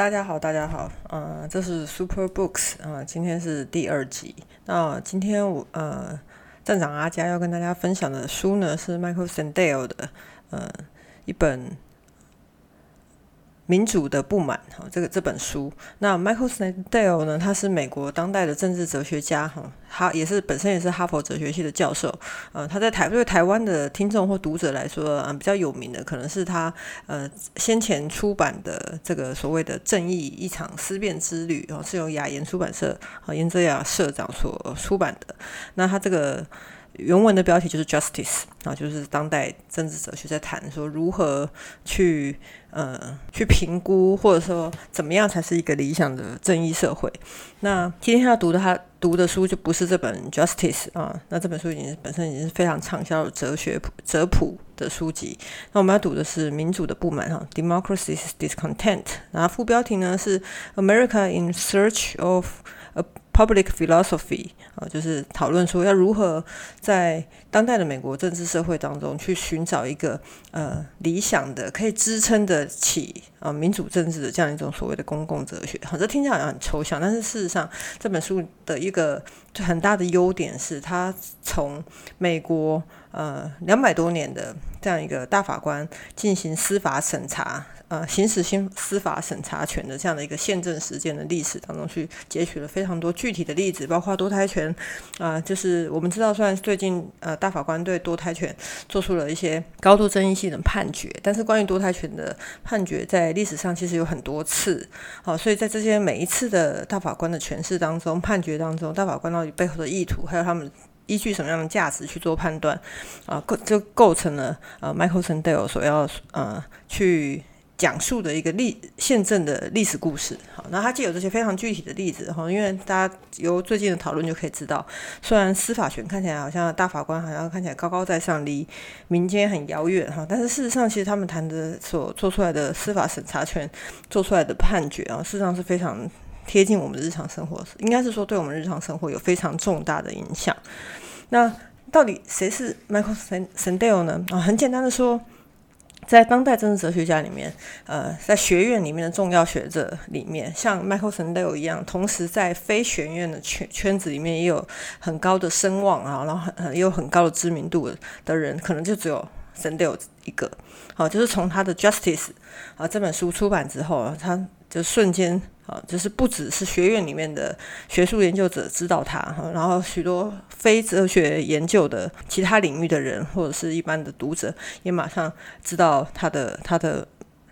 大家好，大家好，呃，这是 Super Books 啊、今天是第二集。那今天我呃，站长阿佳要跟大家分享的书呢是 Michael Sandel 的呃一本。民主的不满，哈，这个这本书。那 Michael Sandel 呢？他是美国当代的政治哲学家，哈，他也是本身也是哈佛哲学系的教授。呃，他在台对台湾的听众或读者来说，嗯，比较有名的可能是他呃先前出版的这个所谓的《正义一场思辨之旅》，哦，是由雅言出版社和严泽雅社长所出版的。那他这个。原文的标题就是 Justice 啊，就是当代政治哲学在谈说如何去呃去评估，或者说怎么样才是一个理想的正义社会。那今天要读的他读的书就不是这本 Justice 啊，那这本书已经本身已经是非常畅销的哲学哲谱的书籍。那我们要读的是民主的不满哈，Democracy's Discontent。然后副标题呢是 America in Search of Public Philosophy 啊，就是讨论说要如何在当代的美国政治社会当中去寻找一个呃理想的可以支撑得起啊民主政治的这样一种所谓的公共哲学。好，这听起来好像很抽象，但是事实上这本书的一个很大的优点是，它从美国呃两百多年的这样一个大法官进行司法审查。呃，行使新司法审查权的这样的一个宪政实践的历史当中，去截取了非常多具体的例子，包括多胎权。啊，就是我们知道，虽然最近呃大法官对多胎权做出了一些高度争议性的判决，但是关于多胎权的判决在历史上其实有很多次。好，所以在这些每一次的大法官的诠释当中、判决当中，大法官到底背后的意图，还有他们依据什么样的价值去做判断，啊，构就构成了呃 Michael Sandel 所要呃去。讲述的一个历宪政的历史故事，好，那它既有这些非常具体的例子，哈，因为大家由最近的讨论就可以知道，虽然司法权看起来好像大法官好像看起来高高在上，离民间很遥远，哈，但是事实上，其实他们谈的所做出来的司法审查权做出来的判决啊，事实上是非常贴近我们日常生活，应该是说对我们日常生活有非常重大的影响。那到底谁是 Michael Sandel 呢？啊，很简单的说。在当代政治哲学家里面，呃，在学院里面的重要学者里面，像 Michael Sandel 一样，同时在非学院的圈圈子里面也有很高的声望啊，然后很也有很高的知名度的人，可能就只有 Sandel 一个。好，就是从他的 Justice 啊这本书出版之后，他就瞬间。啊，就是不只是学院里面的学术研究者知道他，然后许多非哲学研究的其他领域的人，或者是一般的读者，也马上知道他的他的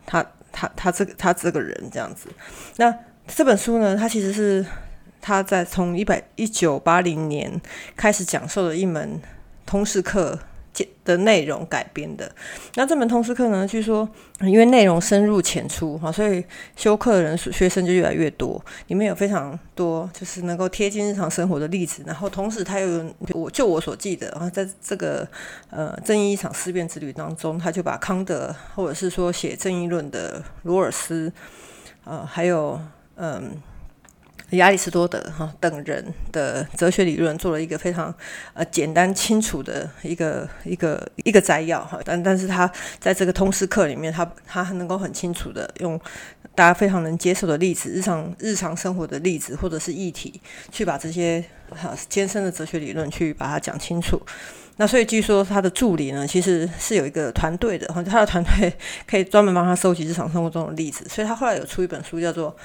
他他他这个他这个人这样子。那这本书呢，它其实是他在从一百一九八零年开始讲授的一门通识课。的内容改编的，那这门通识课呢？据说因为内容深入浅出哈，所以修课的人学生就越来越多。里面有非常多就是能够贴近日常生活的例子，然后同时他又我就我所记得啊，在这个呃正义一场思辨之旅当中，他就把康德或者是说写正义论的罗尔斯啊，还有嗯。亚里士多德哈等人的哲学理论做了一个非常呃简单清楚的一个一个一个摘要哈，但但是他在这个通识课里面，他他能够很清楚的用大家非常能接受的例子，日常日常生活的例子或者是议题，去把这些哈艰深的哲学理论去把它讲清楚。那所以据说他的助理呢，其实是有一个团队的，他的团队 可以专门帮他收集日常生活中的例子，所以他后来有出一本书叫做。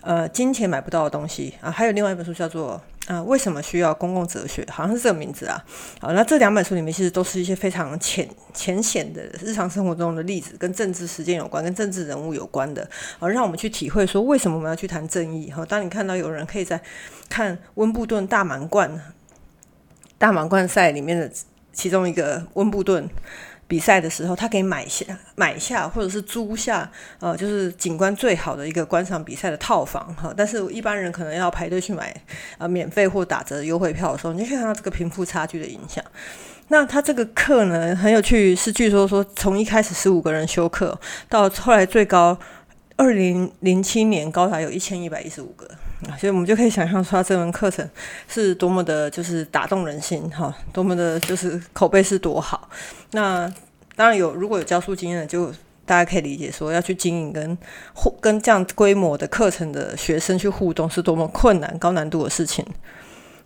呃，金钱买不到的东西啊，还有另外一本书叫做《啊为什么需要公共哲学》，好像是这个名字啊。好，那这两本书里面其实都是一些非常浅浅显的日常生活中的例子，跟政治实践有关，跟政治人物有关的，啊，让我们去体会说为什么我们要去谈正义。哈，当你看到有人可以在看温布顿大满贯大满贯赛里面的其中一个温布顿。比赛的时候，他可以买下买下或者是租下，呃，就是景观最好的一个观赏比赛的套房哈。但是，一般人可能要排队去买啊免费或打折优惠票的时候，你就可以看到这个贫富差距的影响。那他这个课呢很有趣，是据说说从一开始十五个人修课，到后来最高二零零七年高达有一千一百一十五个。所以我们就可以想象出他这门课程是多么的，就是打动人心哈，多么的，就是口碑是多好。那当然有，如果有教书经验的，就大家可以理解说，要去经营跟互跟这样规模的课程的学生去互动，是多么困难、高难度的事情。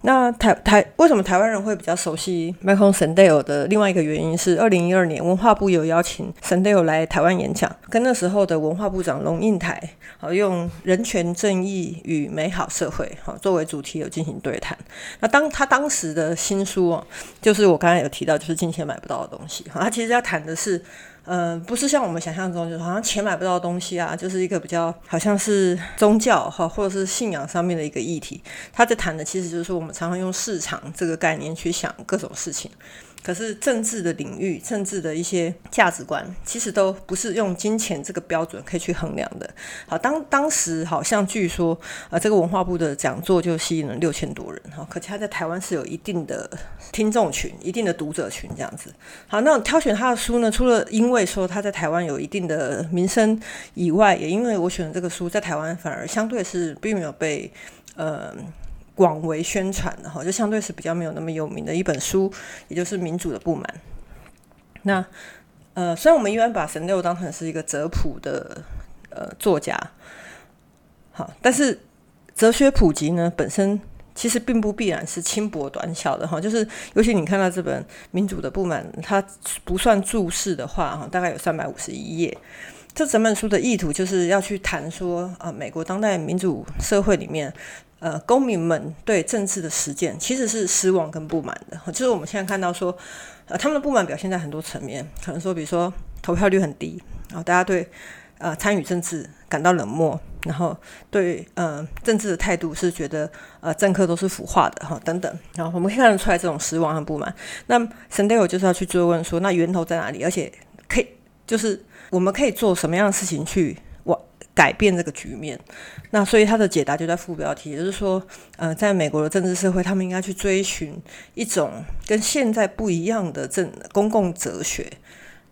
那台台为什么台湾人会比较熟悉 Michael Sandel 的另外一个原因是，二零一二年文化部有邀请 Sandel 来台湾演讲，跟那时候的文化部长龙应台，好用人权正义与美好社会好作为主题有进行对谈。那当他当时的新书哦，就是我刚才有提到，就是金钱买不到的东西，他其实要谈的是。嗯，不是像我们想象中，就是好像钱买不到东西啊，就是一个比较好像是宗教哈，或者是信仰上面的一个议题。他在谈的其实就是，我们常常用市场这个概念去想各种事情。可是政治的领域，政治的一些价值观，其实都不是用金钱这个标准可以去衡量的。好，当当时好像据说，呃，这个文化部的讲座就吸引了六千多人，哈，可他在台湾是有一定的听众群、一定的读者群这样子。好，那挑选他的书呢，除了因为说他在台湾有一定的名声以外，也因为我选的这个书在台湾反而相对是并没有被，呃。广为宣传的哈，就相对是比较没有那么有名的一本书，也就是《民主的不满》。那呃，虽然我们一般把神六当成是一个哲普的呃作家，好，但是哲学普及呢，本身其实并不必然是轻薄短小的哈。就是尤其你看到这本《民主的不满》，它不算注释的话哈，大概有三百五十一页。这整本书的意图就是要去谈说啊，美国当代民主社会里面。呃，公民们对政治的实践其实是失望跟不满的。就是我们现在看到说，呃，他们的不满表现在很多层面，可能说，比如说投票率很低，然后大家对呃参与政治感到冷漠，然后对呃政治的态度是觉得呃政客都是腐化的哈等等。然后我们可以看得出来这种失望和不满。那 Sandel 就是要去追问说，那源头在哪里？而且可以就是我们可以做什么样的事情去？改变这个局面，那所以他的解答就在副标题，也就是说，呃，在美国的政治社会，他们应该去追寻一种跟现在不一样的政公共哲学。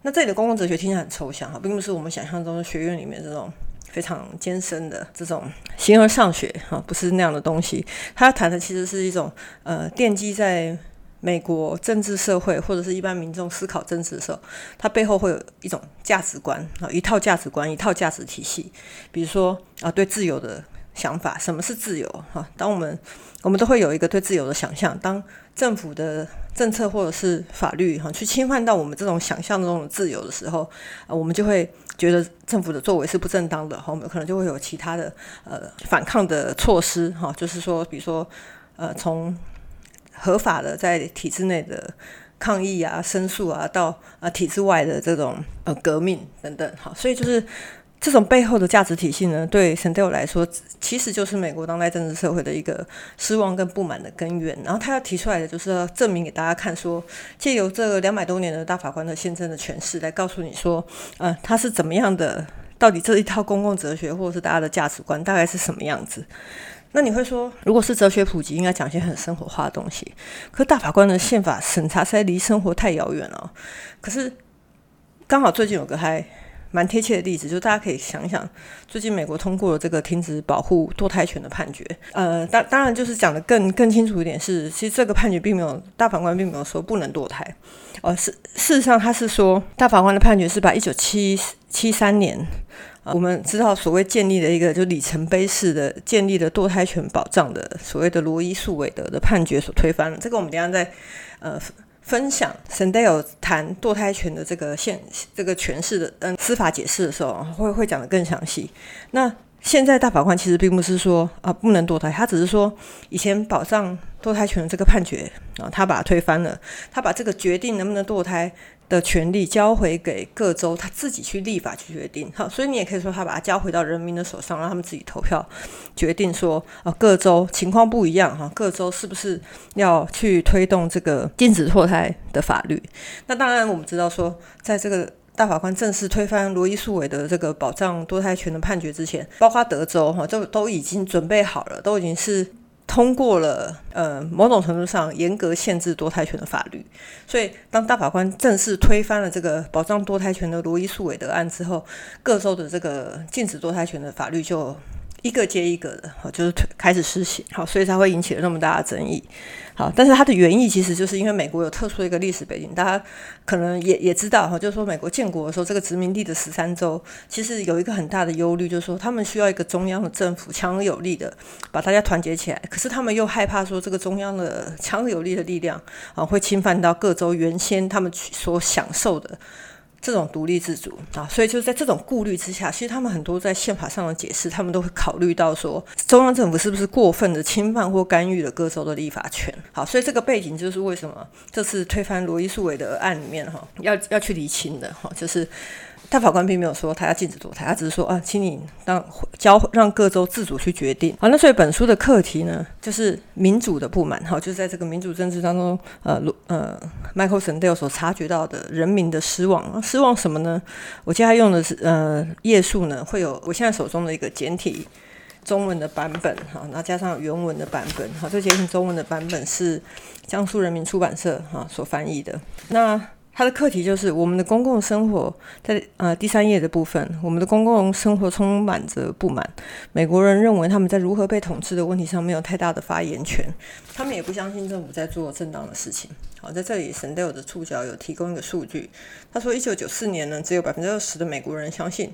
那这里的公共哲学听起来很抽象哈，并不是我们想象中的学院里面这种非常艰深的这种形而上学哈，不是那样的东西。他谈的其实是一种呃奠基在。美国政治社会或者是一般民众思考政治的时候，它背后会有一种价值观啊，一套价值观，一套价值体系。比如说啊，对自由的想法，什么是自由？哈，当我们我们都会有一个对自由的想象。当政府的政策或者是法律哈，去侵犯到我们这种想象中的自由的时候，啊，我们就会觉得政府的作为是不正当的。哈，我们可能就会有其他的呃反抗的措施。哈，就是说，比如说呃从。合法的在体制内的抗议啊、申诉啊，到啊体制外的这种呃革命等等，好，所以就是这种背后的价值体系呢，对 Sandel 来说，其实就是美国当代政治社会的一个失望跟不满的根源。然后他要提出来的，就是要证明给大家看，说借由这两百多年的大法官的宪政的诠释，来告诉你说，呃，他是怎么样的，到底这一套公共哲学或者是大家的价值观大概是什么样子。那你会说，如果是哲学普及，应该讲一些很生活化的东西。可大法官的宪法审查实在离生活太遥远了。可是刚好最近有个还蛮贴切的例子，就大家可以想想，最近美国通过了这个停止保护堕胎权的判决。呃，当当然就是讲的更更清楚一点是，其实这个判决并没有大法官并没有说不能堕胎。呃，事事实上他是说，大法官的判决是把一九七七三年。我们知道，所谓建立的一个就里程碑式的建立的堕胎权保障的所谓的罗伊诉韦德的判决所推翻了。这个我们等下在呃分享 Sandel 谈堕胎权的这个现这个诠释的嗯司法解释的时候，会会讲的更详细。那现在大法官其实并不是说啊不能堕胎，他只是说以前保障堕胎权的这个判决啊，他把它推翻了，他把这个决定能不能堕胎。的权利交回给各州，他自己去立法去决定。好，所以你也可以说他把它交回到人民的手上，让他们自己投票决定说，啊，各州情况不一样哈，各州是不是要去推动这个禁止堕胎的法律？那当然，我们知道说，在这个大法官正式推翻罗伊诉韦的这个保障堕胎权的判决之前，包括德州哈，就都已经准备好了，都已经是。通过了，呃，某种程度上严格限制堕胎权的法律。所以，当大法官正式推翻了这个保障堕胎权的罗伊诉韦德案之后，各州的这个禁止堕胎权的法律就一个接一个的，好，就是开始施行，好，所以才会引起了那么大的争议。好，但是它的原意其实就是因为美国有特殊的一个历史背景，大家可能也也知道哈，就是说美国建国的时候，这个殖民地的十三州其实有一个很大的忧虑，就是说他们需要一个中央的政府强有力的把大家团结起来，可是他们又害怕说这个中央的强有力的力量啊会侵犯到各州原先他们所享受的。这种独立自主啊，所以就在这种顾虑之下，其实他们很多在宪法上的解释，他们都会考虑到说，中央政府是不是过分的侵犯或干预了各州的立法权。好，所以这个背景就是为什么这次推翻罗伊诉韦的案里面哈，要要去厘清的哈，就是。大法官并没有说他要禁止堕胎，他只是说啊，请你让交让各州自主去决定。好，那所以本书的课题呢，就是民主的不满。哈，就是在这个民主政治当中，呃，呃，Michael Sandel 所察觉到的人民的失望。失望什么呢？我接下来用的是呃页数呢，会有我现在手中的一个简体中文的版本，哈，然后加上原文的版本。好，这简体中文的版本是江苏人民出版社哈所翻译的。那他的课题就是我们的公共生活，在呃第三页的部分，我们的公共生活充满着不满。美国人认为他们在如何被统治的问题上没有太大的发言权，他们也不相信政府在做正当的事情。好，在这里，s a n d e l 的触角有提供一个数据，他说，一九九四年呢，只有百分之二十的美国人相信。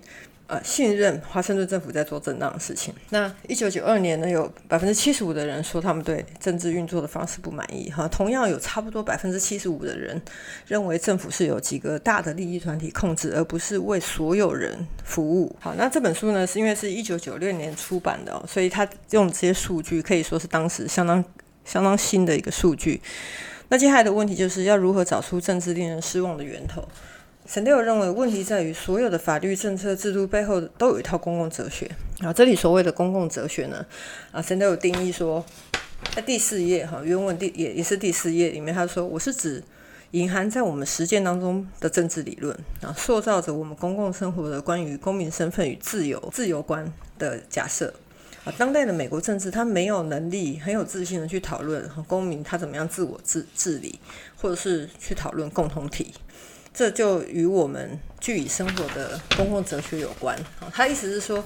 呃，信任华盛顿政府在做正当的事情。那一九九二年呢，有百分之七十五的人说他们对政治运作的方式不满意。哈，同样有差不多百分之七十五的人认为政府是有几个大的利益团体控制，而不是为所有人服务。好，那这本书呢，是因为是一九九六年出版的，所以他用这些数据可以说是当时相当相当新的一个数据。那接下来的问题就是要如何找出政治令人失望的源头？神德尔认为，问题在于所有的法律、政策、制度背后都有一套公共哲学。啊，这里所谓的公共哲学呢，啊，神德尔定义说，在第四页哈，原文第也也是第四页里面，他说，我是指隐含在我们实践当中的政治理论啊，塑造着我们公共生活的关于公民身份与自由、自由观的假设。啊，当代的美国政治，他没有能力很有自信的去讨论公民他怎么样自我治治理，或者是去讨论共同体。这就与我们据以生活的公共哲学有关。他意思是说，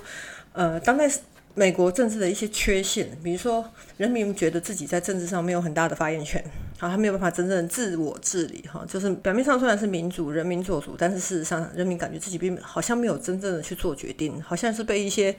呃，当代美国政治的一些缺陷，比如说人民觉得自己在政治上没有很大的发言权，好，他没有办法真正自我治理，哈，就是表面上虽然是民主，人民做主，但是事实上人民感觉自己并好像没有真正的去做决定，好像是被一些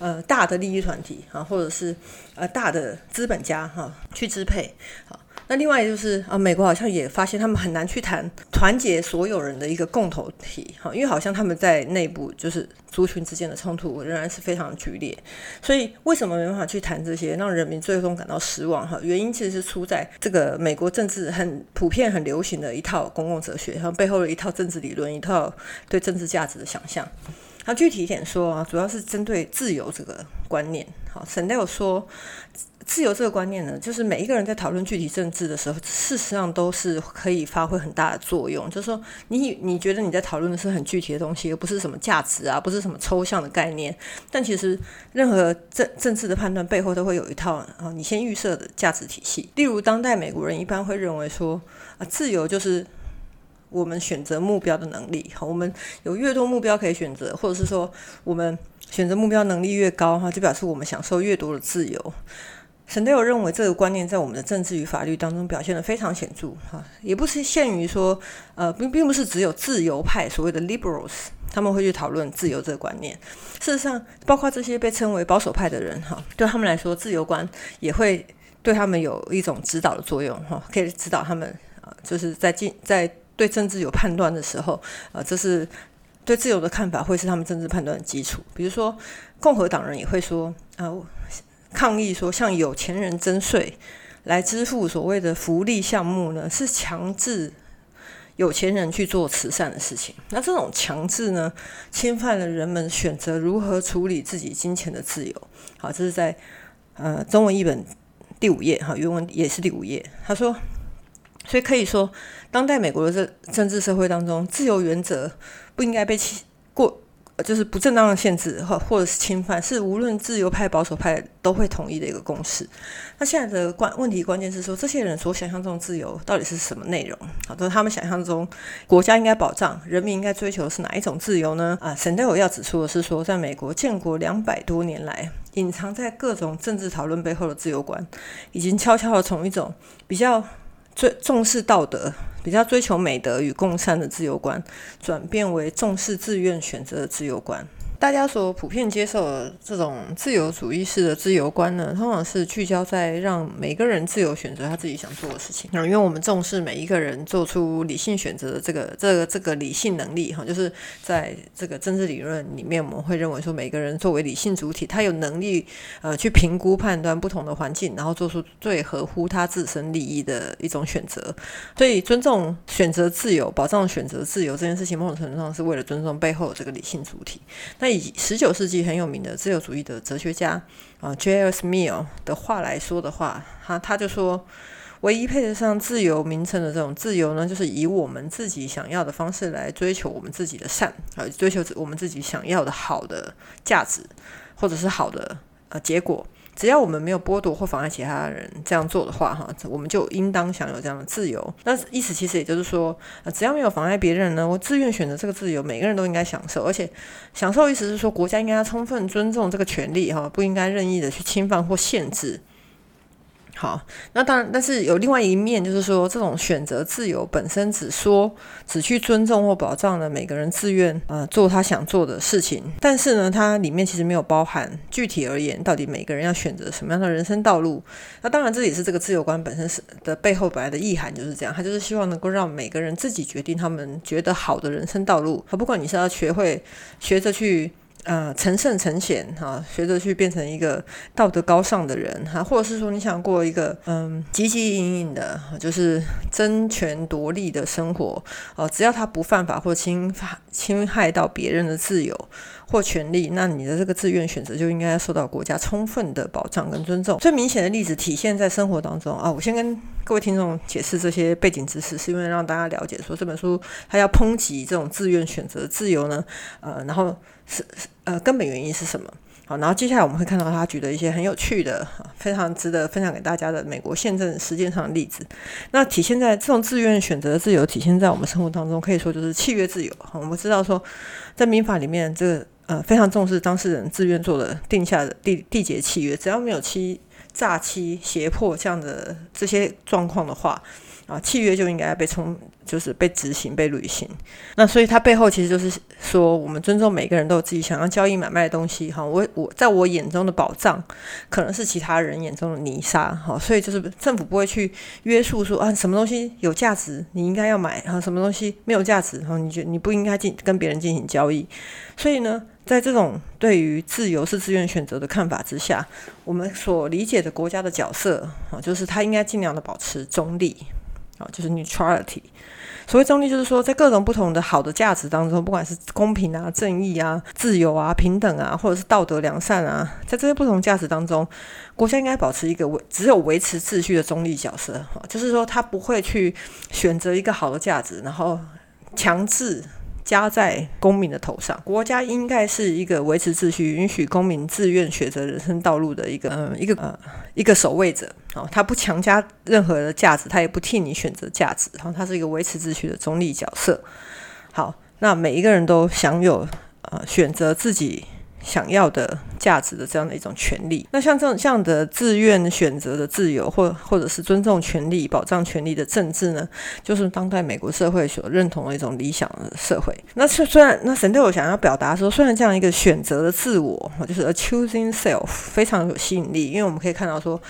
呃大的利益团体啊，或者是呃大的资本家哈去支配，好。那另外就是啊，美国好像也发现他们很难去谈团结所有人的一个共同体，哈，因为好像他们在内部就是族群之间的冲突仍然是非常剧烈，所以为什么没办法去谈这些，让人民最终感到失望？哈，原因其实是出在这个美国政治很普遍、很流行的一套公共哲学，然后背后的一套政治理论，一套对政治价值的想象。那具体一点说啊，主要是针对自由这个观念。好，沈德有说。自由这个观念呢，就是每一个人在讨论具体政治的时候，事实上都是可以发挥很大的作用。就是说，你你觉得你在讨论的是很具体的东西，而不是什么价值啊，不是什么抽象的概念。但其实，任何政政治的判断背后都会有一套啊，你先预设的价值体系。例如，当代美国人一般会认为说啊，自由就是我们选择目标的能力。好，我们有越多目标可以选择，或者是说我们选择目标能力越高，哈，就表示我们享受越多的自由。沈德友认为这个观念在我们的政治与法律当中表现得非常显著，哈，也不是限于说，呃，并并不是只有自由派所谓的 liberals 他们会去讨论自由这个观念。事实上，包括这些被称为保守派的人，哈，对他们来说，自由观也会对他们有一种指导的作用，哈，可以指导他们啊，就是在进在对政治有判断的时候，啊，这是对自由的看法会是他们政治判断的基础。比如说，共和党人也会说，啊。抗议说，向有钱人征税来支付所谓的福利项目呢，是强制有钱人去做慈善的事情。那这种强制呢，侵犯了人们选择如何处理自己金钱的自由。好，这是在呃中文译本第五页，哈，原文也是第五页。他说，所以可以说，当代美国的政政治社会当中，自由原则不应该被欺过。就是不正当的限制或或者是侵犯，是无论自由派保守派都会同意的一个共识。那现在的关问题关键是说，这些人所想象中的自由到底是什么内容？好，都是他们想象中国家应该保障、人民应该追求的是哪一种自由呢？啊，沈德友要指出的是说，在美国建国两百多年来。隐藏在各种政治讨论背后的自由观，已经悄悄的从一种比较最重视道德、比较追求美德与共善的自由观，转变为重视自愿选择的自由观。大家所普遍接受的这种自由主义式的自由观呢，通常是聚焦在让每个人自由选择他自己想做的事情。那因为我们重视每一个人做出理性选择的这个、这个、这个理性能力哈，就是在这个政治理论里面，我们会认为说，每个人作为理性主体，他有能力呃去评估判断不同的环境，然后做出最合乎他自身利益的一种选择。所以，尊重选择自由、保障选择自由这件事情，某种程度上是为了尊重背后的这个理性主体。那以十九世纪很有名的自由主义的哲学家啊，J.S. Mill 的话来说的话，他他就说，唯一配得上自由名称的这种自由呢，就是以我们自己想要的方式来追求我们自己的善呃，追求我们自己想要的好的价值，或者是好的呃结果。只要我们没有剥夺或妨碍其他人这样做的话，哈，我们就应当享有这样的自由。那意思其实也就是说，只要没有妨碍别人呢，我自愿选择这个自由，每个人都应该享受。而且，享受意思是说，国家应该要充分尊重这个权利，哈，不应该任意的去侵犯或限制。好，那当然，但是有另外一面，就是说，这种选择自由本身只说只去尊重或保障了每个人自愿呃做他想做的事情，但是呢，它里面其实没有包含具体而言，到底每个人要选择什么样的人生道路。那当然，这也是这个自由观本身是的背后本来的意涵就是这样，他就是希望能够让每个人自己决定他们觉得好的人生道路，而不管你是要学会学着去。呃，成圣成贤哈，学着去变成一个道德高尚的人哈，或者是说你想过一个嗯汲汲营营的，就是争权夺利的生活哦，只要他不犯法或侵犯侵害到别人的自由或权利，那你的这个自愿选择就应该受到国家充分的保障跟尊重。最明显的例子体现在生活当中啊，我先跟各位听众解释这些背景知识，是因为让大家了解说这本书它要抨击这种自愿选择自由呢，呃，然后是。呃，根本原因是什么？好，然后接下来我们会看到他举的一些很有趣的、非常值得分享给大家的美国宪政实践上的例子。那体现在这种自愿选择的自由，体现在我们生活当中，可以说就是契约自由。我们知道说，在民法里面，这个呃非常重视当事人自愿做的定下的缔缔结契约，只要没有欺诈欺、胁迫这样的这些状况的话。啊，契约就应该被充，就是被执行、被履行。那所以它背后其实就是说，我们尊重每个人都有自己想要交易买卖的东西。哈，我我在我眼中的宝藏，可能是其他人眼中的泥沙。哈，所以就是政府不会去约束说啊，什么东西有价值，你应该要买；哈，什么东西没有价值，哈，你觉你不应该进跟别人进行交易。所以呢，在这种对于自由是自愿选择的看法之下，我们所理解的国家的角色，啊，就是它应该尽量的保持中立。啊，就是 neutrality。所谓中立，就是说，在各种不同的好的价值当中，不管是公平啊、正义啊、自由啊、平等啊，或者是道德良善啊，在这些不同价值当中，国家应该保持一个维只有维持秩序的中立角色。哈，就是说，他不会去选择一个好的价值，然后强制。加在公民的头上，国家应该是一个维持秩序、允许公民自愿选择人生道路的一个嗯一个呃一个守卫者哦，他不强加任何的价值，他也不替你选择价值，然后他是一个维持秩序的中立角色。好，那每一个人都享有呃选择自己。想要的价值的这样的一种权利，那像这种这样的自愿选择的自由，或或者是尊重权利、保障权利的政治呢，就是当代美国社会所认同的一种理想的社会。那虽虽然那神对我想要表达说，虽然这样一个选择的自我，就是 a choosing self 非常有吸引力，因为我们可以看到说，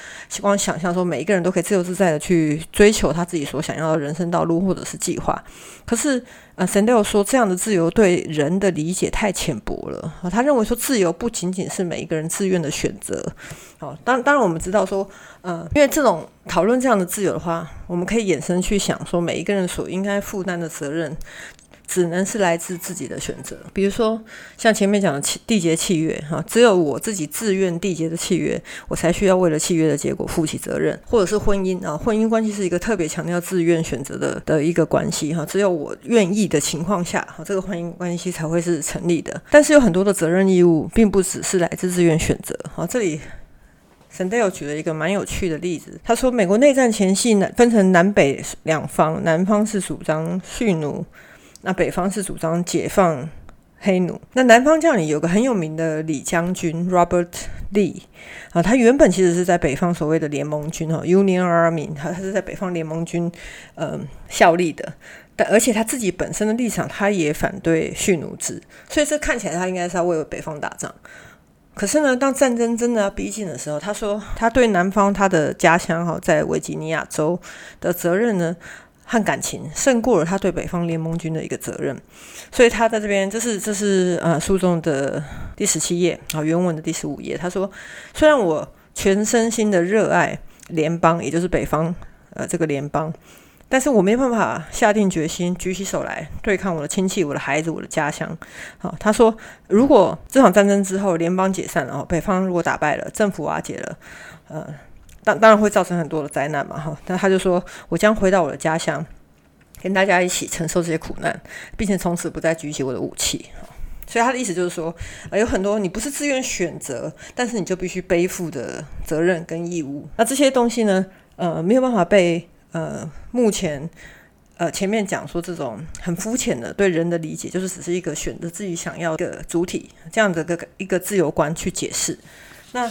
光想象说每一个人都可以自由自在的去追求他自己所想要的人生道路或者是计划，可是。呃，神都有说，这样的自由对人的理解太浅薄了。他认为说，自由不仅仅是每一个人自愿的选择。好，当当然我们知道说，嗯，因为这种讨论这样的自由的话，我们可以衍生去想说，每一个人所应该负担的责任。只能是来自自己的选择，比如说像前面讲的缔结契约哈，只有我自己自愿缔结的契约，我才需要为了契约的结果负起责任，或者是婚姻啊，婚姻关系是一个特别强调自愿选择的的一个关系哈，只有我愿意的情况下哈，这个婚姻关系才会是成立的。但是有很多的责任义务，并不只是来自自愿选择哈。这里 Sandel 举了一个蛮有趣的例子，他说美国内战前夕南分成南北两方，南方是主张蓄奴。那北方是主张解放黑奴。那南方将领有个很有名的李将军 Robert Lee 啊，他原本其实是在北方所谓的联盟军哦，Union Army，他他是在北方联盟军嗯效力的。但而且他自己本身的立场，他也反对蓄奴制，所以这看起来他应该是要为北方打仗。可是呢，当战争真的要逼近的时候，他说他对南方他的家乡哈，在维吉尼亚州的责任呢和感情胜过了他对北方联盟军的一个责任，所以他在这边，这是这是呃书中的第十七页啊，原文的第十五页，他说虽然我全身心的热爱联邦，也就是北方呃这个联邦。但是我没办法下定决心举起手来对抗我的亲戚、我的孩子、我的家乡。好，他说，如果这场战争之后联邦解散了，北方如果打败了，政府瓦解了，呃，当当然会造成很多的灾难嘛。哈，那他就说我将回到我的家乡，跟大家一起承受这些苦难，并且从此不再举起我的武器。所以他的意思就是说，呃，有很多你不是自愿选择，但是你就必须背负的责任跟义务。那这些东西呢，呃，没有办法被。呃，目前，呃，前面讲说这种很肤浅的对人的理解，就是只是一个选择自己想要的主体这样的个一个自由观去解释。那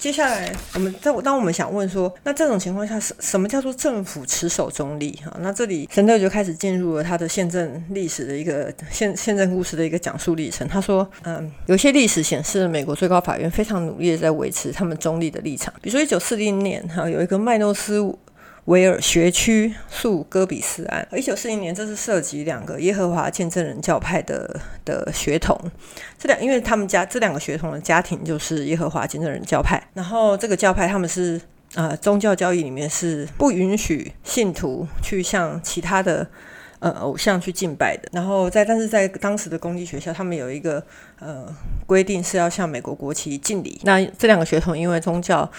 接下来，我们在当我们想问说，那这种情况下，什什么叫做政府持守中立？哈，那这里神队就开始进入了他的宪政历史的一个宪宪政故事的一个讲述历程。他说，嗯，有些历史显示，美国最高法院非常努力的在维持他们中立的立场。比如说，一九四零年，哈，有一个麦诺斯。维尔学区诉戈比斯案，一九四零年，这是涉及两个耶和华见证人教派的的血统。这两，因为他们家这两个血统的家庭就是耶和华见证人教派。然后这个教派他们是呃宗教教义里面是不允许信徒去向其他的呃偶像去敬拜的。然后在但是在当时的公立学校，他们有一个呃规定是要向美国国旗敬礼。那这两个血统因为宗教。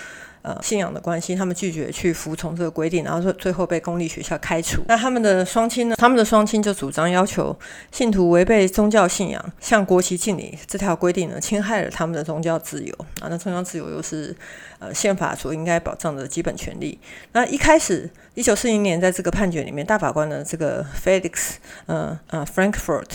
呃，信仰的关系，他们拒绝去服从这个规定，然后最最后被公立学校开除。那他们的双亲呢？他们的双亲就主张要求信徒违背宗教信仰向国旗敬礼这条规定呢，侵害了他们的宗教自由啊。那宗教自由又是呃宪法所应该保障的基本权利。那一开始，一九四零年在这个判决里面，大法官的这个 Felix，呃呃 Frankfurt。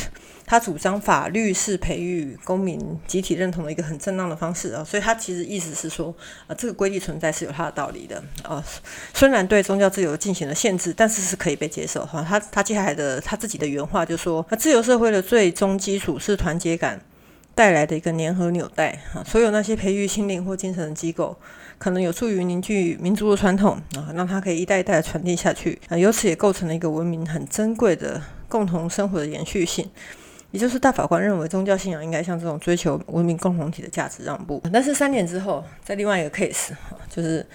他主张法律是培育公民集体认同的一个很正当的方式啊，所以他其实意思是说，啊，这个规律存在是有它的道理的啊。虽然对宗教自由进行了限制，但是是可以被接受哈。他他接下来的他自己的原话就说，那自由社会的最终基础是团结感带来的一个粘合纽带啊。所有那些培育心灵或精神的机构，可能有助于凝聚民族的传统啊，让它可以一代一代传递下去啊，由此也构成了一个文明很珍贵的共同生活的延续性。也就是大法官认为宗教信仰应该像这种追求文明共同体的价值让步，但是三年之后，在另外一个 case，就是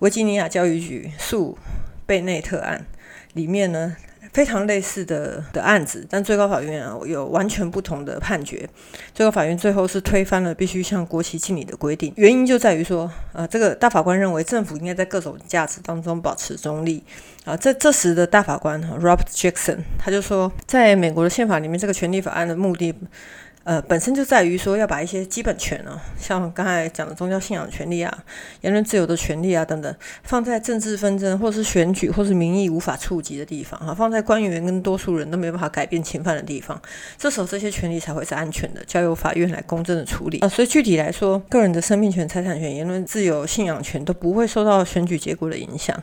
维吉尼亚教育局诉贝内特案里面呢。非常类似的的案子，但最高法院啊有完全不同的判决。最高法院最后是推翻了必须向国旗敬礼的规定，原因就在于说，呃，这个大法官认为政府应该在各种价值当中保持中立。啊，这这时的大法官 Robert Jackson 他就说，在美国的宪法里面，这个权利法案的目的。呃，本身就在于说要把一些基本权啊，像刚才讲的宗教信仰权利啊、言论自由的权利啊等等，放在政治纷争或是选举或是民意无法触及的地方哈，放在官员跟多数人都没办法改变侵犯的地方，这时候这些权利才会是安全的，交由法院来公正的处理啊。所以具体来说，个人的生命权、财产权、言论自由、信仰权都不会受到选举结果的影响。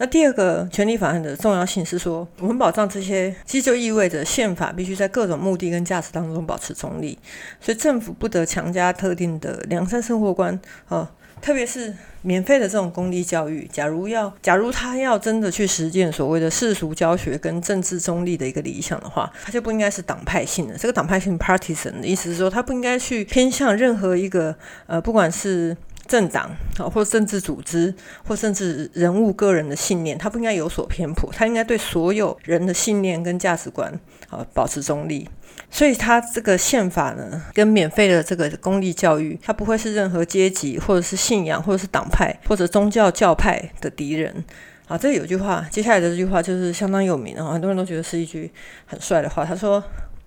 那第二个权利法案的重要性是说，我们保障这些，其实就意味着宪法必须在各种目的跟价值当中保持中立，所以政府不得强加特定的良善生活观啊，特别是免费的这种公立教育。假如要，假如他要真的去实践所谓的世俗教学跟政治中立的一个理想的话，他就不应该是党派性的。这个党派性 （partisan） 的意思是说，他不应该去偏向任何一个呃，不管是。政党啊，或政治组织，或甚至人物个人的信念，他不应该有所偏颇，他应该对所有人的信念跟价值观啊保持中立。所以，他这个宪法呢，跟免费的这个公立教育，它不会是任何阶级或者是信仰或者是党派或者宗教教派的敌人啊。这里有句话，接下来的这句话就是相当有名啊，很多人都觉得是一句很帅的话。他说。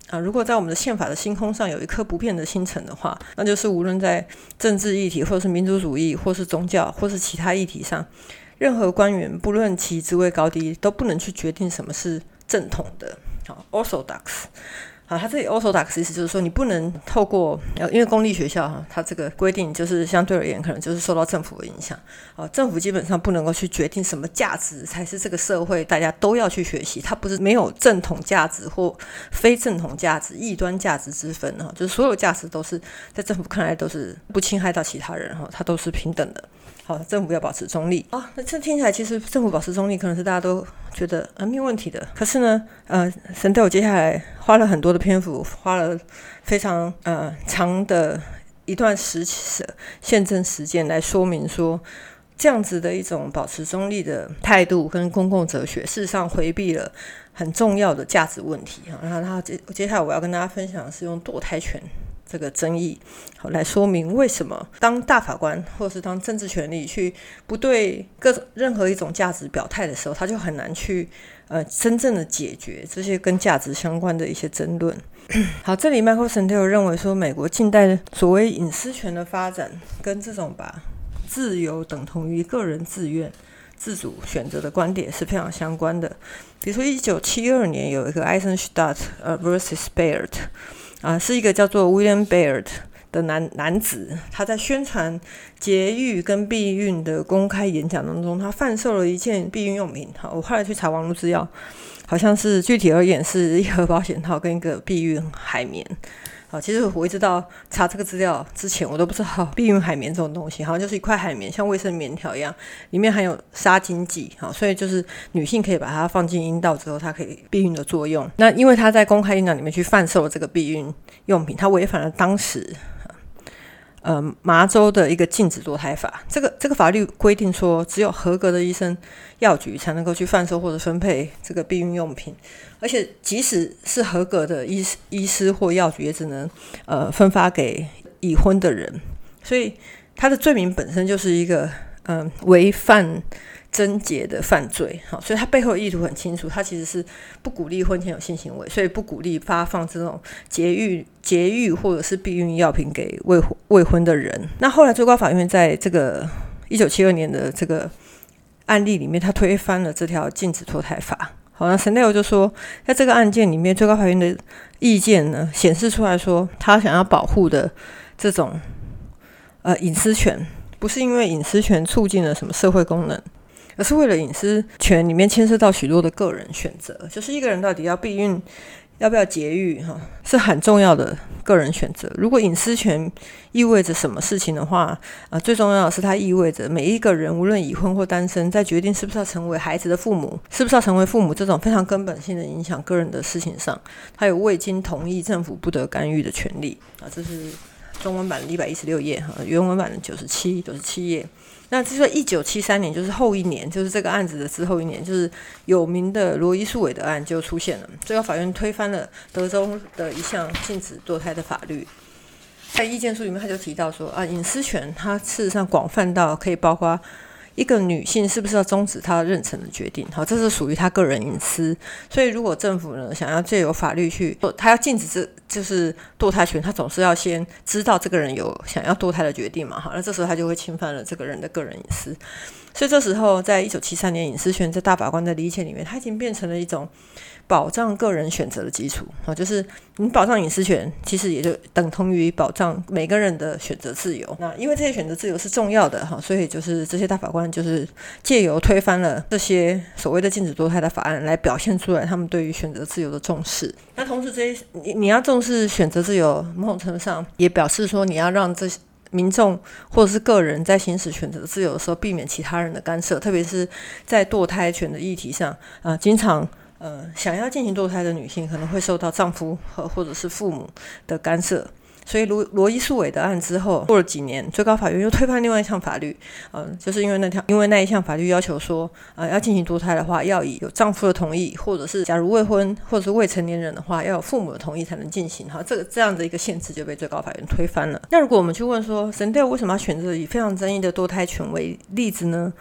啊，如果在我们的宪法的星空上有一颗不变的星辰的话，那就是无论在政治议题，或是民族主义，或是宗教，或是其他议题上，任何官员不论其职位高低，都不能去决定什么是正统的。好，orthodox。啊，他这里 orthodox 意思就是说，你不能透过呃，因为公立学校哈，它这个规定就是相对而言，可能就是受到政府的影响。哦，政府基本上不能够去决定什么价值才是这个社会大家都要去学习，它不是没有正统价值或非正统价值、异端价值之分哈，就是所有价值都是在政府看来都是不侵害到其他人哈，它都是平等的。好，政府要保持中立啊。那这听起来其实政府保持中立，可能是大家都觉得啊没有问题的。可是呢，呃，神队友接下来花了很多的篇幅，花了非常呃长的一段时期宪政时间来说明说，这样子的一种保持中立的态度跟公共哲学，事实上回避了很重要的价值问题啊。然后他接接下来我要跟大家分享的是用堕胎权。这个争议，好来说明为什么当大法官或是当政治权力去不对各任何一种价值表态的时候，他就很难去呃真正的解决这些跟价值相关的一些争论。好，这里 Michael Sandel 认为说，美国近代所谓隐私权的发展，跟这种把自由等同于个人自愿、自主选择的观点是非常相关的。比如说，一九七二年有一个 Eisenstadt versus Baird，。啊，是一个叫做 William Baird 的男男子，他在宣传节育跟避孕的公开演讲当中，他贩售了一件避孕用品。好，我后来去查网络资料，好像是具体而言是一盒 保险套跟一个避孕海绵。啊，其实我一直到查这个资料之前，我都不知道避孕海绵这种东西，好像就是一块海绵，像卫生棉条一样，里面含有杀精剂。啊，所以就是女性可以把它放进阴道之后，它可以避孕的作用。那因为他在公开阴道里面去贩售这个避孕用品，他违反了当时。呃，麻州的一个禁止堕胎法，这个这个法律规定说，只有合格的医生、药局才能够去贩售或者分配这个避孕用品，而且即使是合格的医医师或药局，也只能呃分发给已婚的人，所以他的罪名本身就是一个嗯违反。贞洁的犯罪，好，所以他背后的意图很清楚，他其实是不鼓励婚前有性行为，所以不鼓励发放这种节育、节育或者是避孕药品给未未婚的人。那后来最高法院在这个一九七二年的这个案例里面，他推翻了这条禁止脱胎法。好，那 Snell 就说，在这个案件里面，最高法院的意见呢，显示出来说，他想要保护的这种呃隐私权，不是因为隐私权促进了什么社会功能。而是为了隐私权里面牵涉到许多的个人选择，就是一个人到底要避孕，要不要节育，哈，是很重要的个人选择。如果隐私权意味着什么事情的话，啊，最重要的是它意味着每一个人，无论已婚或单身，在决定是不是要成为孩子的父母，是不是要成为父母这种非常根本性的影响个人的事情上，他有未经同意政府不得干预的权利。啊，这是中文版的一百一十六页，哈，原文版的九十七九十七页。那就说一九七三年，就是后一年，就是这个案子的之后一年，就是有名的罗伊诉韦德案就出现了。最高法院推翻了德州的一项禁止堕胎的法律。在意见书里面，他就提到说啊，隐私权它事实上广泛到可以包括。一个女性是不是要终止她妊娠的决定？好，这是属于她个人隐私。所以，如果政府呢想要借由法律去，她要禁止这就是堕胎权，她总是要先知道这个人有想要堕胎的决定嘛？好，那这时候她就会侵犯了这个人的个人隐私。所以这时候，在一九七三年隐私权在大法官的理解里面，它已经变成了一种。保障个人选择的基础啊，就是你保障隐私权，其实也就等同于保障每个人的选择自由。那因为这些选择自由是重要的哈，所以就是这些大法官就是借由推翻了这些所谓的禁止堕胎的法案，来表现出来他们对于选择自由的重视。那同时，这些你你要重视选择自由，某种程度上也表示说你要让这些民众或者是个人在行使选择自由的时候，避免其他人的干涉，特别是在堕胎权的议题上啊，经常。呃，想要进行堕胎的女性可能会受到丈夫和或者是父母的干涉，所以罗罗伊诉韦的案之后，过了几年，最高法院又推翻另外一项法律，嗯，就是因为那条，因为那一项法律要求说，呃，要进行堕胎的话，要以有丈夫的同意，或者是假如未婚或者是未成年人的话，要有父母的同意才能进行，哈，这个这样的一个限制就被最高法院推翻了。那如果我们去问说，神调为什么要选择以非常争议的堕胎权为例子呢？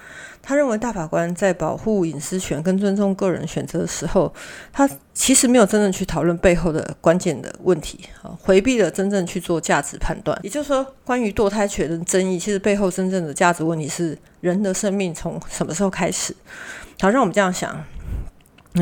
他认为大法官在保护隐私权跟尊重个人选择的时候，他其实没有真正去讨论背后的关键的问题，啊，回避了真正去做价值判断。也就是说，关于堕胎权的争议，其实背后真正的价值问题是人的生命从什么时候开始？好，让我们这样想，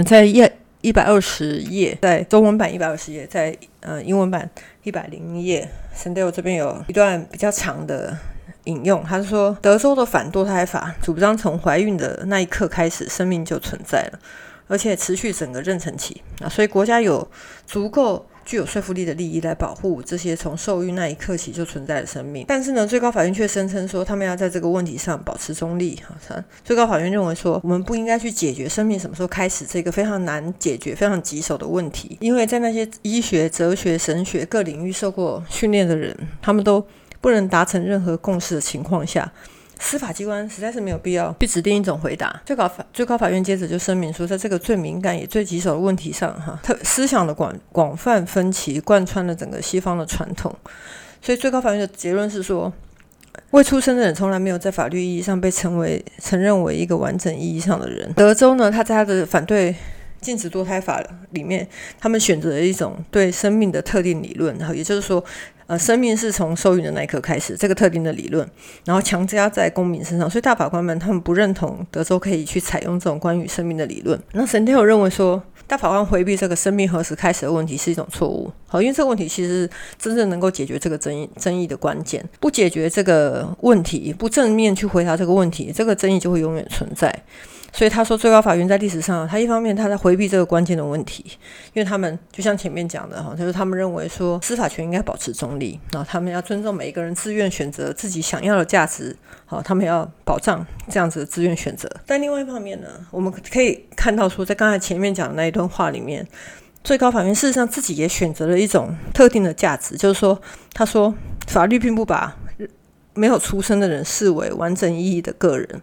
在一一百二十页，在中文版一百二十页，在呃英文版一百零页。Sandel 这边有一段比较长的引用，他说：“德州的反堕胎法主张从怀孕的那一刻开始，生命就存在了，而且持续整个妊娠期啊，所以国家有足够。”具有说服力的利益来保护这些从受孕那一刻起就存在的生命，但是呢，最高法院却声称说他们要在这个问题上保持中立。哈，最高法院认为说，我们不应该去解决生命什么时候开始这个非常难解决、非常棘手的问题，因为在那些医学、哲学、神学各领域受过训练的人，他们都不能达成任何共识的情况下。司法机关实在是没有必要去指定一种回答。最高法最高法院接着就声明说，在这个最敏感也最棘手的问题上，哈，特思想的广广泛分歧贯穿了整个西方的传统。所以最高法院的结论是说，未出生的人从来没有在法律意义上被成为承认为一个完整意义上的人。德州呢，他在他的反对禁止堕胎法里面，他们选择了一种对生命的特定理论，然后也就是说。呃，生命是从受孕的那一刻开始，这个特定的理论，然后强加在公民身上，所以大法官们他们不认同德州可以去采用这种关于生命的理论。那神天有认为说，大法官回避这个生命何时开始的问题是一种错误。好，因为这个问题其实真正能够解决这个争议争议的关键，不解决这个问题，不正面去回答这个问题，这个争议就会永远存在。所以他说，最高法院在历史上，他一方面他在回避这个关键的问题，因为他们就像前面讲的哈，就是他们认为说司法权应该保持中立，然后他们要尊重每一个人自愿选择自己想要的价值，好，他们要保障这样子的自愿选择。但另外一方面呢，我们可以看到说，在刚才前面讲的那一段话里面，最高法院事实上自己也选择了一种特定的价值，就是说，他说法律并不把没有出生的人视为完整意义的个人。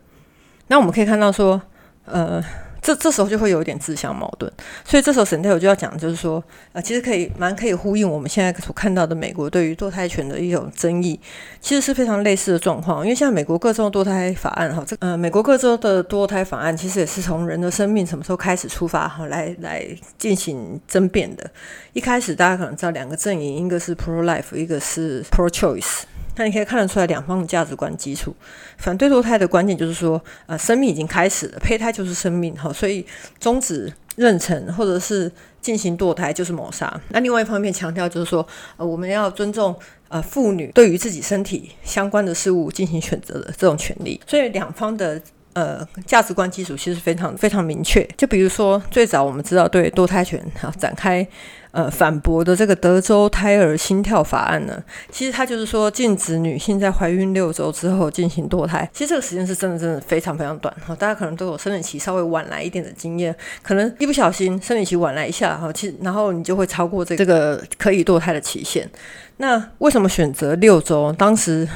那我们可以看到说。呃，这这时候就会有一点自相矛盾，所以这时候沈太友就要讲，就是说，呃，其实可以蛮可以呼应我们现在所看到的美国对于堕胎权的一种争议，其实是非常类似的状况。因为像美国各州堕胎法案哈，这呃，美国各州的堕胎法案其实也是从人的生命什么时候开始出发哈，来来进行争辩的。一开始大家可能知道两个阵营，一个是 pro life，一个是 pro choice。那你可以看得出来两方的价值观基础。反对堕胎的观点就是说，呃，生命已经开始了，胚胎就是生命，哈，所以终止妊娠或者是进行堕胎就是谋杀。那另外一方面强调就是说，呃，我们要尊重呃妇女对于自己身体相关的事物进行选择的这种权利。所以两方的呃价值观基础其实非常非常明确。就比如说最早我们知道对堕胎权哈展开。呃，反驳的这个德州胎儿心跳法案呢，其实它就是说禁止女性在怀孕六周之后进行堕胎。其实这个时间是真的真的非常非常短哈，大家可能都有生理期稍微晚来一点的经验，可能一不小心生理期晚来一下哈，其实然后你就会超过这这个可以堕胎的期限。那为什么选择六周？当时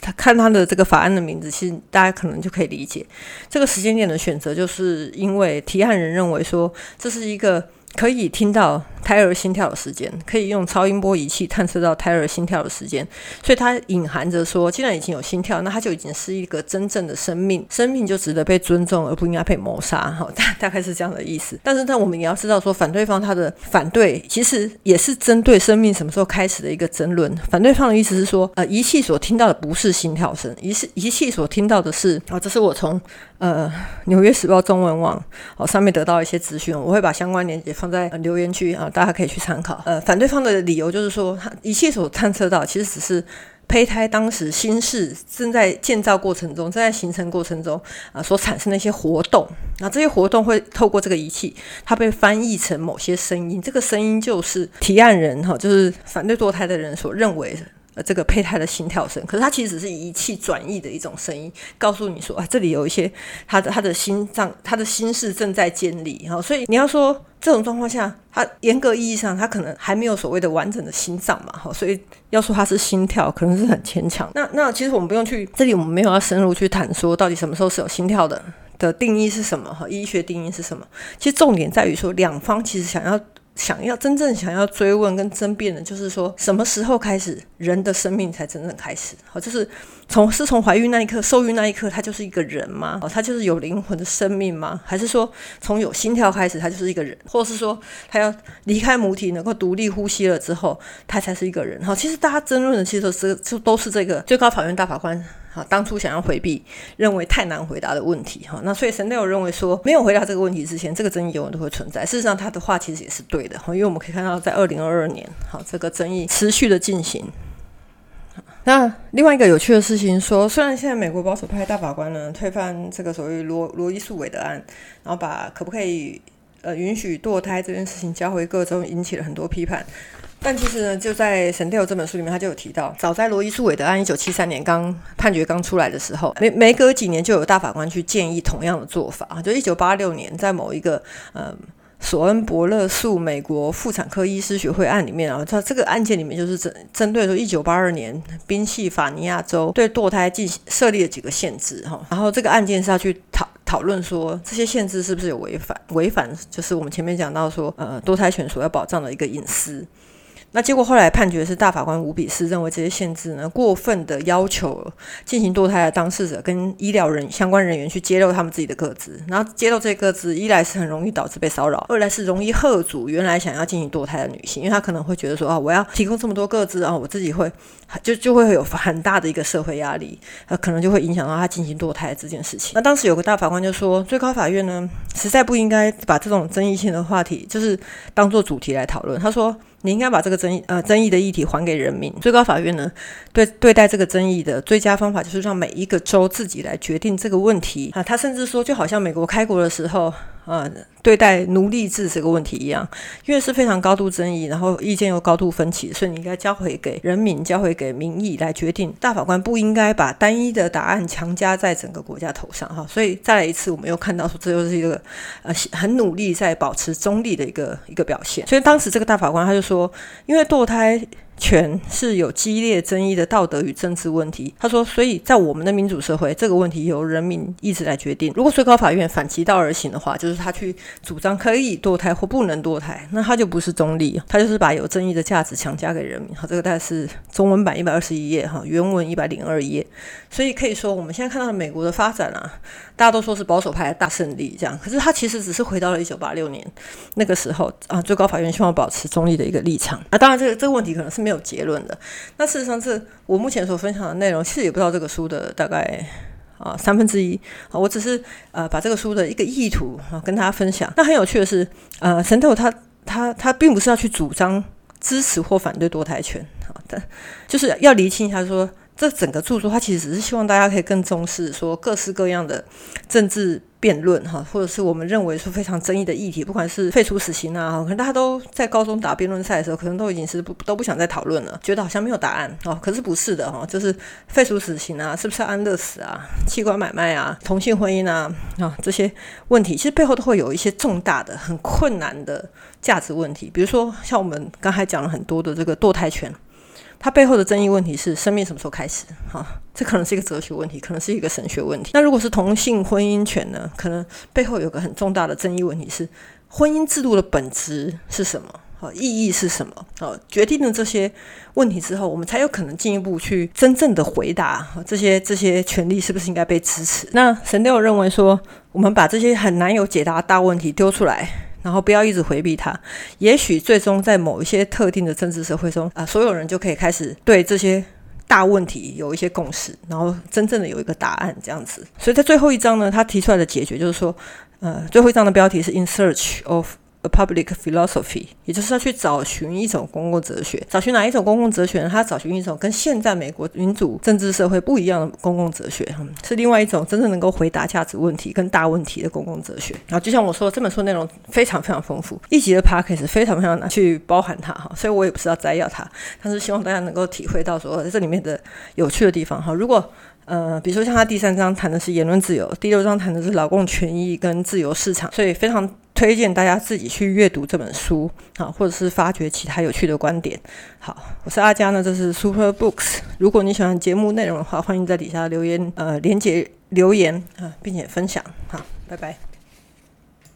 他看他的这个法案的名字，其实大家可能就可以理解这个时间点的选择，就是因为提案人认为说这是一个。可以听到胎儿心跳的时间，可以用超音波仪器探测到胎儿心跳的时间，所以它隐含着说，既然已经有心跳，那它就已经是一个真正的生命，生命就值得被尊重，而不应该被谋杀。哈，大大概是这样的意思。但是，呢我们也要知道，说反对方他的反对，其实也是针对生命什么时候开始的一个争论。反对方的意思是说，呃，仪器所听到的不是心跳声，仪是仪器所听到的是，啊，这是我从呃纽约时报中文网哦上面得到一些资讯，我会把相关链接。放在留言区啊，大家可以去参考。呃，反对方的理由就是说，他仪器所探测到，其实只是胚胎当时心室正在建造过程中、正在形成过程中啊所产生的一些活动。那这些活动会透过这个仪器，它被翻译成某些声音。这个声音就是提案人哈，就是反对堕胎的人所认为这个胚胎的心跳声，可是它其实只是仪器转译的一种声音，告诉你说啊，这里有一些他的他的心脏，他的心室正在建立哈，所以你要说这种状况下，它严格意义上，它可能还没有所谓的完整的心脏嘛哈，所以要说它是心跳，可能是很牵强。那那其实我们不用去这里，我们没有要深入去谈说到底什么时候是有心跳的的定义是什么哈，医学定义是什么？其实重点在于说两方其实想要。想要真正想要追问跟争辩的，就是说什么时候开始人的生命才真正开始？好，就是从是从怀孕那一刻、受孕那一刻，他就是一个人吗？哦，他就是有灵魂的生命吗？还是说从有心跳开始，他就是一个人？或是说他要离开母体，能够独立呼吸了之后，他才是一个人？好，其实大家争论的其实都是就都是这个最高法院大法官。哈，当初想要回避，认为太难回答的问题哈。那所以神六认为说，没有回答这个问题之前，这个争议永远都会存在。事实上，他的话其实也是对的哈，因为我们可以看到，在二零二二年，好，这个争议持续的进行。那另外一个有趣的事情说，虽然现在美国保守派大法官呢推翻这个所谓罗罗伊诉韦德案，然后把可不可以呃允许堕胎这件事情交回各州，引起了很多批判。但其实呢，就在《神调》这本书里面，他就有提到，早在罗伊诉韦德案一九七三年刚判决刚出来的时候，没没隔几年就有大法官去建议同样的做法就一九八六年，在某一个呃。索恩伯勒诉美国妇产科医师学会案里面啊，他这个案件里面就是针针对说一九八二年宾夕法尼亚州对堕胎进行设立了几个限制哈，然后这个案件是要去讨讨论说这些限制是不是有违反违反就是我们前面讲到说呃堕胎权所要保障的一个隐私。那结果后来判决是大法官五比四认为这些限制呢过分的要求进行堕胎的当事者跟医疗人相关人员去揭露他们自己的个资，然后揭露这个个资，一来是很容易导致被骚扰，二来是容易吓阻原来想要进行堕胎的女性，因为她可能会觉得说啊，我要提供这么多个资啊，我自己会就就会有很大的一个社会压力，呃，可能就会影响到她进行堕胎这件事情。那当时有个大法官就说，最高法院呢实在不应该把这种争议性的话题就是当做主题来讨论。他说。你应该把这个争议呃争议的议题还给人民。最高法院呢，对对待这个争议的最佳方法就是让每一个州自己来决定这个问题啊。他甚至说，就好像美国开国的时候。呃，对待奴隶制这个问题一样，因为是非常高度争议，然后意见又高度分歧，所以你应该交回给人民，交回给民意来决定。大法官不应该把单一的答案强加在整个国家头上，哈。所以再来一次，我们又看到说，这又是一个呃很努力在保持中立的一个一个表现。所以当时这个大法官他就说，因为堕胎。权是有激烈争议的道德与政治问题。他说，所以在我们的民主社会，这个问题由人民意志来决定。如果最高法院反其道而行的话，就是他去主张可以堕胎或不能堕胎，那他就不是中立，他就是把有争议的价值强加给人民。好，这个大概是中文版一百二十一页，哈，原文一百零二页。所以可以说，我们现在看到的美国的发展啊，大家都说是保守派的大胜利，这样。可是他其实只是回到了一九八六年那个时候啊，最高法院希望保持中立的一个立场。啊当然，这个这个问题可能是没有结论的。那事实上，是我目前所分享的内容，其实也不知道这个书的大概啊三分之一啊。我只是呃把这个书的一个意图啊跟大家分享。那很有趣的是，呃，神透他他他并不是要去主张支持或反对堕胎权啊，但就是要厘清一下说。这整个著作，它其实只是希望大家可以更重视说各式各样的政治辩论哈，或者是我们认为说非常争议的议题，不管是废除死刑啊，可能大家都在高中打辩论赛的时候，可能都已经是不都不想再讨论了，觉得好像没有答案哦。可是不是的哈，就是废除死刑啊，是不是安乐死啊，器官买卖啊，同性婚姻啊啊这些问题，其实背后都会有一些重大的、很困难的价值问题，比如说像我们刚才讲了很多的这个堕胎权。它背后的争议问题是生命什么时候开始？哈，这可能是一个哲学问题，可能是一个神学问题。那如果是同性婚姻权呢？可能背后有个很重大的争议问题是婚姻制度的本质是什么？好，意义是什么？好，决定了这些问题之后，我们才有可能进一步去真正的回答这些这些权利是不是应该被支持？那神都有认为说，我们把这些很难有解答大问题丢出来。然后不要一直回避它，也许最终在某一些特定的政治社会中啊，所有人就可以开始对这些大问题有一些共识，然后真正的有一个答案这样子。所以在最后一章呢，他提出来的解决就是说，呃，最后一章的标题是 In Search of。A public philosophy，也就是要去找寻一种公共哲学。找寻哪一种公共哲学呢？他找寻一种跟现在美国民主政治社会不一样的公共哲学，是另外一种真正能够回答价值问题跟大问题的公共哲学。然后，就像我说，这本书内容非常非常丰富，一集的 p a c k a g e 非常非常难去包含它哈，所以我也不是要摘要它，但是希望大家能够体会到说这里面的有趣的地方哈。如果呃，比如说像他第三章谈的是言论自由，第六章谈的是劳工权益跟自由市场，所以非常推荐大家自己去阅读这本书啊，或者是发掘其他有趣的观点。好，我是阿佳呢，这是 Super Books。如果你喜欢节目内容的话，欢迎在底下留言，呃，连接留言啊，并且分享。好，拜拜。